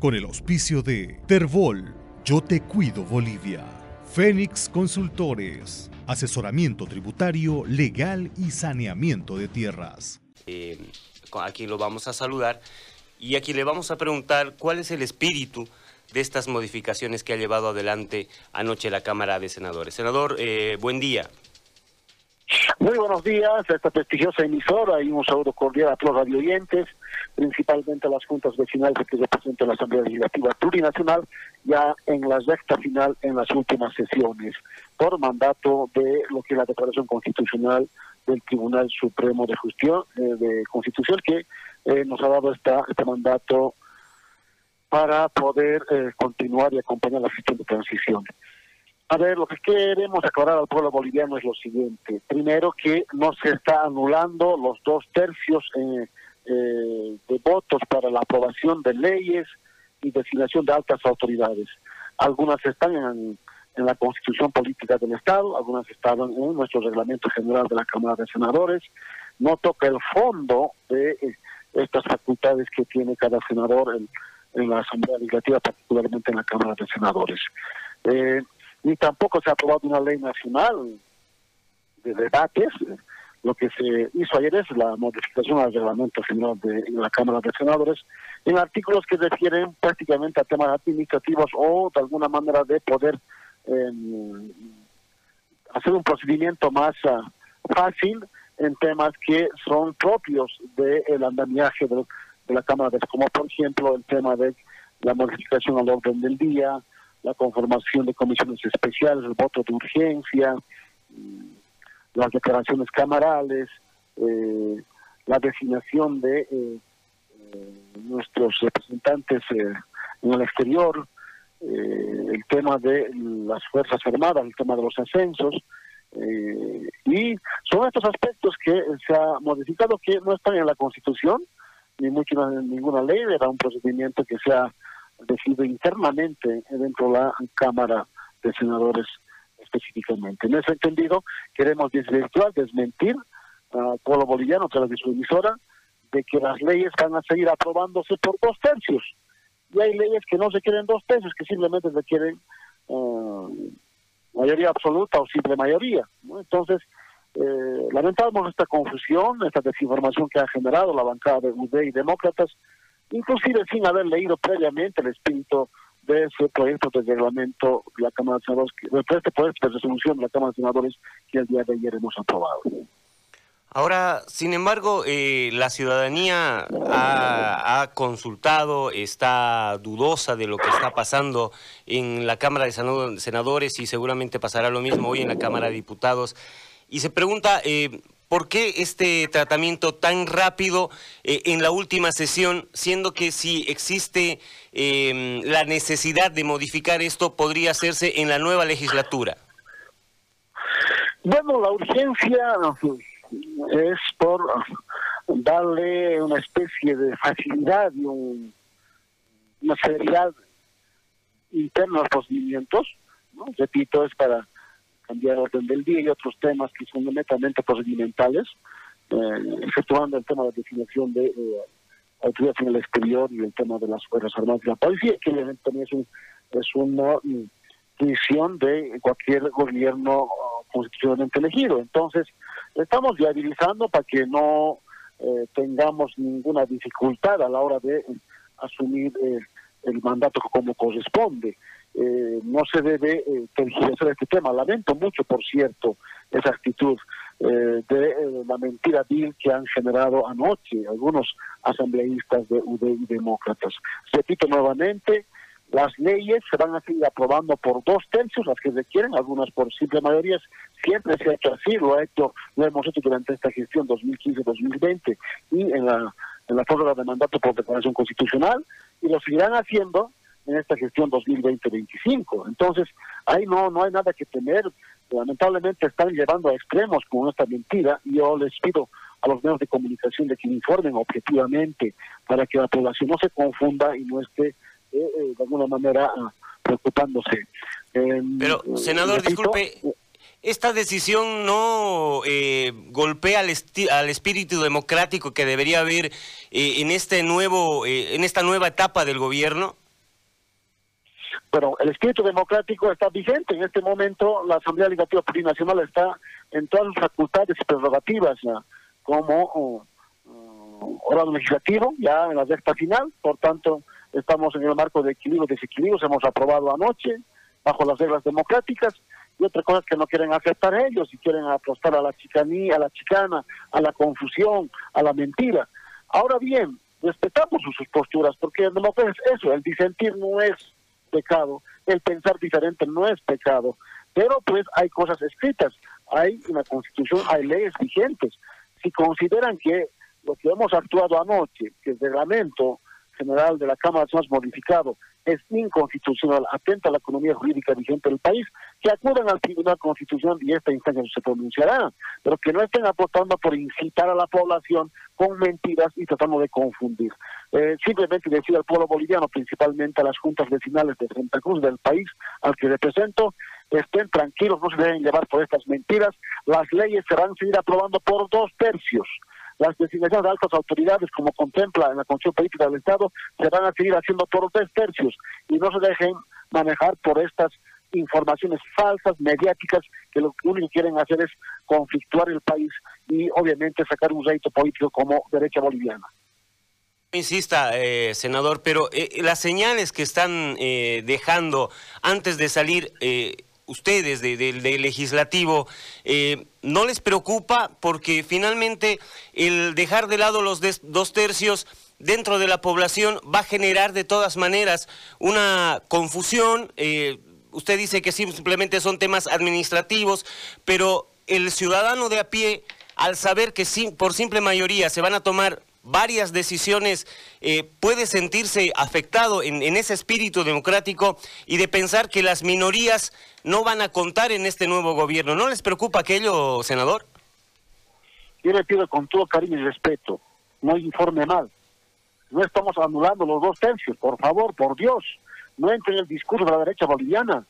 con el auspicio de Terbol, Yo Te Cuido Bolivia, Fénix Consultores, asesoramiento tributario, legal y saneamiento de tierras. Eh, aquí lo vamos a saludar y aquí le vamos a preguntar cuál es el espíritu de estas modificaciones que ha llevado adelante anoche la Cámara de Senadores. Senador, eh, buen día. Muy buenos días a esta prestigiosa emisora y un saludo cordial a todos los radioyentes, principalmente a las juntas vecinales que representan la Asamblea Legislativa Plurinacional, ya en la recta final en las últimas sesiones, por mandato de lo que es la Declaración Constitucional del Tribunal Supremo de Justicia, eh, de Constitución, que eh, nos ha dado esta, este mandato para poder eh, continuar y acompañar la gestión de transición. A ver, lo que queremos aclarar al pueblo boliviano es lo siguiente. Primero, que no se está anulando los dos tercios eh, eh, de votos para la aprobación de leyes y designación de altas autoridades. Algunas están en, la Constitución Política del Estado, algunas están en nuestro Reglamento General de la Cámara de Senadores. No toca el fondo de eh, estas facultades que tiene cada senador en, en la Asamblea Legislativa, particularmente en la Cámara de Senadores. Eh, ni tampoco se ha aprobado una ley nacional de debates. Lo que se hizo ayer es la modificación al reglamento general de la Cámara de Senadores en artículos que refieren prácticamente a temas administrativos o de alguna manera de poder em, hacer un procedimiento más ah, fácil en temas que son propios del andamiaje de, de la Cámara de como por ejemplo el tema de la modificación al orden del día, la conformación de comisiones especiales, el voto de urgencia, mm, las declaraciones camarales, eh, la designación de eh, eh, nuestros representantes en el exterior, el tema de las Fuerzas Armadas, el tema de los ascensos, y son estos aspectos que se ha modificado que no están en la Constitución, ni mucho en ninguna ley, era un procedimiento que se ha decidido internamente dentro de la Cámara de Senadores específicamente. En ese entendido, queremos desvirtuar, desmentir al pueblo boliviano a través de de que las leyes van a seguir aprobándose por dos tercios. Y hay leyes que no requieren dos tercios, que simplemente requieren uh, mayoría absoluta o simple mayoría. Entonces, eh, lamentamos esta confusión, esta desinformación que ha generado la bancada de UD y demócratas, inclusive sin haber leído previamente el espíritu de ese proyecto de reglamento de la Cámara de Senadores, de este proyecto de resolución de la Cámara de Senadores que el día de ayer hemos aprobado. Ahora, sin embargo, eh, la ciudadanía ha, consultado, está dudosa de lo que está pasando en la Cámara de Senadores y seguramente pasará lo mismo hoy en la Cámara de Diputados. Y se pregunta, eh, ¿Por qué este tratamiento tan rápido eh, en la última sesión, siendo que si existe em, la necesidad de modificar esto, podría hacerse en la nueva legislatura? Bueno, la urgencia es por darle una especie de facilidad y una seriedad interna a los procedimientos. Repito, es para cambiar orden del día y otros temas que son netamente procedimentales, eh, efectuando el tema de la definición de eh, autoridad en el exterior y el tema de las Fuerzas Armadas y la Policía, que también es, un, es una decisión de cualquier gobierno constitucionalmente elegido. Entonces, estamos viabilizando para que no eh, tengamos ninguna dificultad a la hora de asumir el mandato como corresponde. Eh, no se debe eh, este tema. Lamento mucho, por cierto, esa actitud eh, de eh, la mentira vil que han generado anoche algunos asambleístas de UD y demócratas. Repito nuevamente, las leyes se van a seguir aprobando por dos tercios, las que requieren, algunas por simple mayoría. Siempre se ha hecho así, lo, ha hecho, lo hemos hecho durante esta gestión 2015-2020 y en la, en la prórroga de mandato por declaración constitucional, y lo seguirán haciendo en esta gestión 2020-25. Entonces, ahí no, no hay nada que temer. Lamentablemente están llevando a extremos con esta mentira y yo les pido a los medios de comunicación de que informen objetivamente para que la población no se confunda y no esté eh, eh, de alguna manera ah, preocupándose. Em, Pero, senador, disculpe, ¿esta decisión no eh, golpea al, al, espíritu democrático que debería haber en este nuevo, en esta nueva etapa del gobierno? Pero el espíritu democrático está vigente. En este momento la Asamblea Legislativa Plurinacional está en todas las facultades y prerrogativas como órgano legislativo, ya en la recta final, por tanto estamos en el marco de equilibrio y desequilibrios, hemos aprobado anoche bajo las reglas democráticas y otra cosa es que no quieren aceptar ellos y quieren apostar a la chicanía, a la chicana, a la confusión, a la mentira. Ahora bien, respetamos sus posturas porque en democracia es eso, el disentir no es pecado, el pensar diferente no es pecado, pero pues hay cosas escritas, hay una constitución, hay leyes vigentes. Si consideran que lo que hemos actuado anoche, que el reglamento general de la Cámara de modificado es inconstitucional, atenta a la economía jurídica vigente del país, que acudan al Tribunal Constitucional y esta instancia se pronunciará, pero que no estén apostando por incitar a la población con mentiras y tratando de confundir. Eh, simplemente decir al pueblo boliviano, principalmente a las juntas vecinales de Santa Cruz del país al que represento, estén tranquilos, no se deben llevar por estas mentiras, las leyes se van a seguir aprobando por dos tercios las designaciones de altas autoridades, como contempla en la Constitución Política del Estado, se van a seguir haciendo por tres tercios y no se dejen manejar por estas informaciones falsas, mediáticas, que lo único que quieren hacer es conflictuar el país y obviamente sacar un rédito político como derecha boliviana. Insista, eh, senador, pero eh, las señales que están eh, dejando antes de salir ustedes del legislativo, eh, ¿no les preocupa? Porque finalmente el dejar de lado los dos tercios dentro de la población va a generar de todas maneras una confusión. Eh, usted dice que simplemente son temas administrativos, pero el ciudadano de a pie, al saber que por simple mayoría se van a tomar varias decisiones, eh, puede sentirse afectado en, ese espíritu democrático y de pensar que las minorías no van a contar en este nuevo gobierno. ¿No les preocupa aquello, senador? Yo le pido con todo cariño y respeto, no informe mal. No estamos anulando los dos tercios, por favor, por Dios. No entre en el discurso de la derecha boliviana.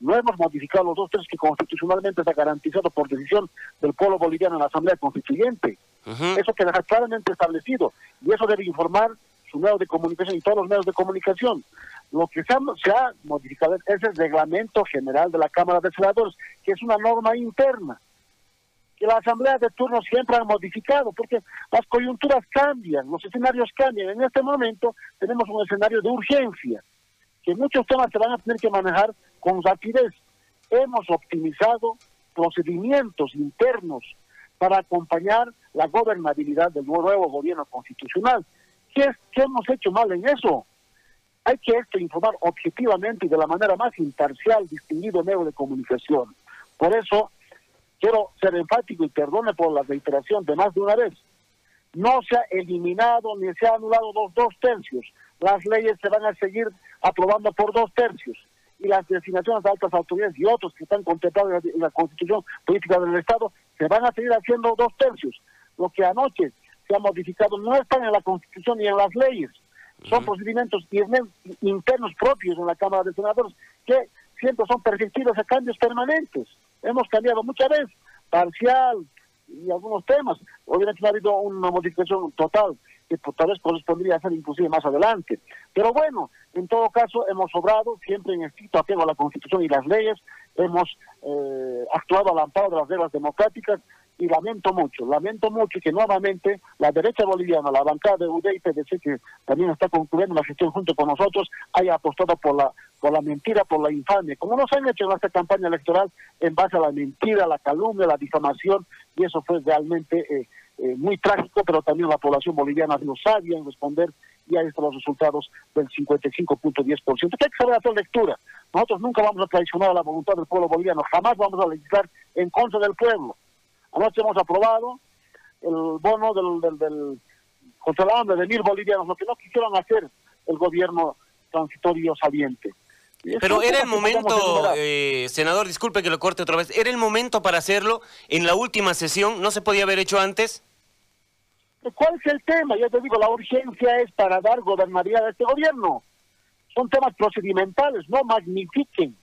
No hemos modificado los dos tercios que constitucionalmente está garantizado por decisión del pueblo boliviano en la Asamblea Constituyente. Eso queda claramente establecido y eso debe informar su medio de comunicación y todos los medios de comunicación. Lo que se ha, modificado es el reglamento general de la Cámara de Senadores, que es una norma interna, que la Asamblea de turno siempre ha modificado, porque las coyunturas cambian, los escenarios cambian. En este momento tenemos un escenario de urgencia, que muchos temas se van a tener que manejar con rapidez. Hemos optimizado procedimientos internos para acompañar la gobernabilidad del nuevo gobierno constitucional. ¿Qué, ¿Qué, hemos hecho mal en eso? Hay que esto informar objetivamente y de la manera más imparcial, distinguido medio de comunicación. Por eso, quiero ser enfático y perdone por la reiteración de más de una vez. No se ha eliminado ni se ha anulado los dos tercios. Las leyes se van a seguir aprobando por dos tercios y las designaciones de altas autoridades y otros que están contemplados en la, Constitución Política del Estado se van a seguir haciendo dos tercios. Lo que anoche se ha modificado no están en la Constitución ni en las leyes. Son procedimientos internos propios en la Cámara de Senadores que siempre son perfectibles a cambios permanentes. Hemos cambiado muchas veces, parcial y algunos temas. Obviamente no ha habido una modificación total que tal vez correspondría a ser inclusive más adelante. Pero bueno, en todo caso hemos obrado siempre en estricto apego a la Constitución y las leyes, hemos eh, actuado al amparo de las reglas democráticas y lamento mucho, lamento mucho que nuevamente la derecha boliviana, la bancada de UD y PDC, que también está concluyendo la gestión junto con nosotros, haya apostado por la, por la mentira, por la infamia, como nos han hecho en esta campaña electoral en base a la mentira, la calumnia, la difamación, y eso fue realmente eh, eh, muy trágico, pero también la población boliviana no sabía en responder y ahí están los resultados del 55.10%. Que hay que saber hacer lectura. Nosotros nunca vamos a traicionar a la voluntad del pueblo boliviano, jamás vamos a legislar en contra del pueblo. Anoche hemos aprobado el bono del, del, contra la hambre de mil bolivianos, lo que no quisieron hacer el gobierno transitorio saliente. Pero era el momento, eh, senador, disculpe que lo corte otra vez, ¿era el momento para hacerlo en la última sesión? ¿No se podía haber hecho antes? ¿Cuál es el tema? Yo te digo, la urgencia es para dar gobernabilidad a este gobierno. Son temas procedimentales, no magnifiquen.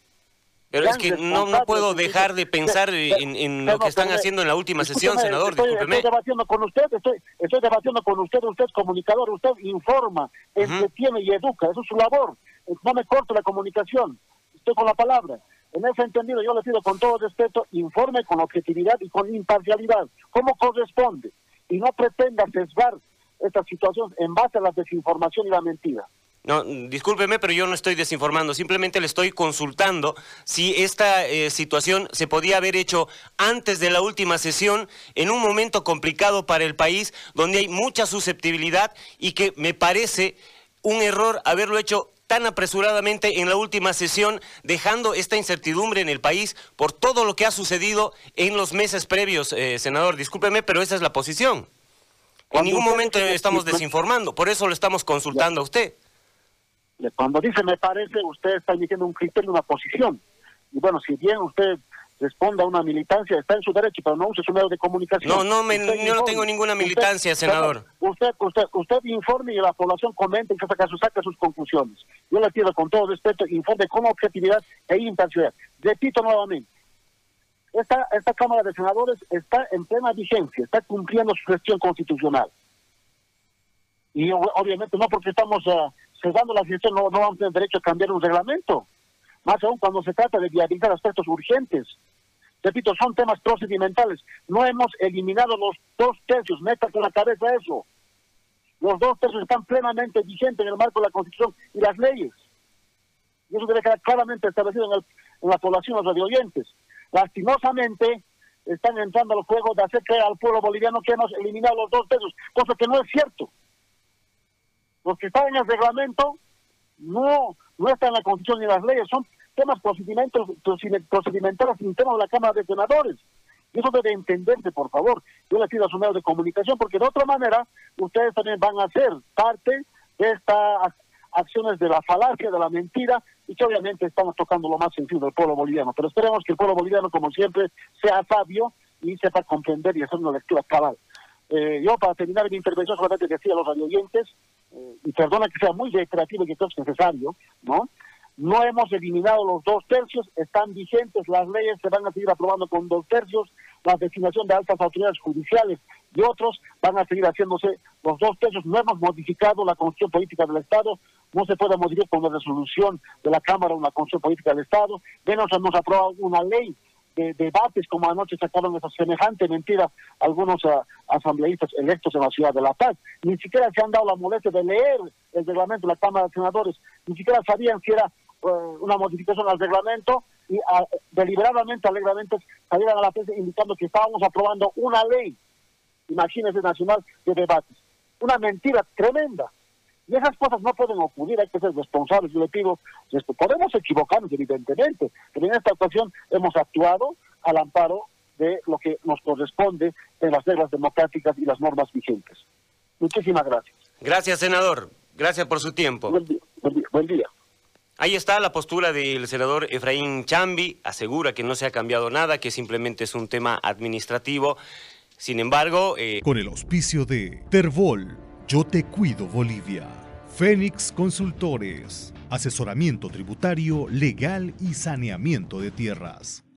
Pero es que no, no puedo dejar de pensar en, lo que están haciendo en la última sesión, senador, estoy, discúlpeme. Estoy debatiendo con usted, estoy, estoy debatiendo con usted, usted es comunicador, usted informa, entretiene y educa, eso es su labor. No me corto la comunicación, estoy con la palabra. En ese entendido yo le pido con todo respeto, informe con objetividad y con imparcialidad, como corresponde, y no pretenda sesgar esta situación en base a la desinformación y la mentira. No, discúlpeme, pero yo no estoy desinformando, simplemente le estoy consultando si esta eh, situación se podía haber hecho antes de la última sesión, en un momento complicado para el país, donde hay mucha susceptibilidad y que me parece un error haberlo hecho tan apresuradamente en la última sesión, dejando esta incertidumbre en el país por todo lo que ha sucedido en los meses previos, eh, senador. Discúlpeme, pero esa es la posición. En ningún momento estamos desinformando, por eso lo estamos consultando a usted. Cuando dice me parece, usted está emitiendo un criterio, una posición. Y bueno, si bien usted responda a una militancia, está en su derecho, pero no use su medio de comunicación. No, no, me, yo no tengo ninguna militancia, senador. Usted, usted, usted informe y la población comente y saca, saca sus conclusiones. Yo le pido con todo respeto, informe con objetividad e imparcialidad. Repito nuevamente, esta, esta Cámara de Senadores está en plena vigencia, está cumpliendo su gestión constitucional. Y obviamente no porque estamos uh, cesando la gestión, no, no vamos a tener derecho a cambiar un reglamento. Más aún cuando se trata de viabilizar aspectos urgentes. Repito, son temas procedimentales. No hemos eliminado los dos tercios, meta con la cabeza eso. Los dos tercios están plenamente vigentes en el marco de la Constitución y las leyes. Y eso debe quedar claramente establecido en, la población, los radio oyentes lastimosamente están entrando al juego de hacer creer al pueblo boliviano que hemos eliminado los dos pesos, cosa que no es cierto. Los que están en el reglamento no, no están en la constitución ni en las leyes, son temas procedimentales, internos de la Cámara de Senadores. Y eso debe entenderse, por favor. Yo les pido a su medio de comunicación, porque de otra manera ustedes también van a ser parte de estas acciones de la falacia, de la mentira, y que obviamente estamos tocando lo más sencillo del pueblo boliviano. Pero esperemos que el pueblo boliviano, como siempre, sea sabio y sepa comprender y hacer una lectura cabal. Eh, yo, para terminar mi intervención, solamente decía a los radioyentes, eh, y perdona que sea muy reiterativo y que es necesario, ¿no? No hemos eliminado los dos tercios, están vigentes, las leyes se van a seguir aprobando con dos tercios, la designación de altas autoridades judiciales y otros van a seguir haciéndose los dos tercios. No hemos modificado la constitución política del Estado, no se puede modificar con la resolución de la Cámara una constitución política del Estado, menos hemos aprobado una ley de debates como anoche sacaron esa semejante mentira algunos uh, asambleístas electos en la ciudad de La Paz. Ni siquiera se han dado la molestia de leer el reglamento de la Cámara de Senadores, ni siquiera sabían si era una modificación al reglamento y uh, deliberadamente, alegremente salieron a la prensa indicando que estábamos aprobando una ley, imagínense, nacional de debates. Una mentira tremenda. Y esas cosas no pueden ocurrir, hay que ser responsables. Yo le pido, podemos equivocarnos evidentemente, pero en esta ocasión hemos actuado al amparo de lo que nos corresponde en las reglas democráticas y las normas vigentes. Muchísimas gracias. Gracias, senador. Gracias por su tiempo. Buen día. Buen día. Ahí está la postura del senador Efraín Chambi, asegura que no se ha cambiado nada, que simplemente es un tema administrativo. Sin embargo... Eh... Con el auspicio de Terbol, Yo Te Cuido Bolivia. Fénix Consultores, asesoramiento tributario, legal y saneamiento de tierras.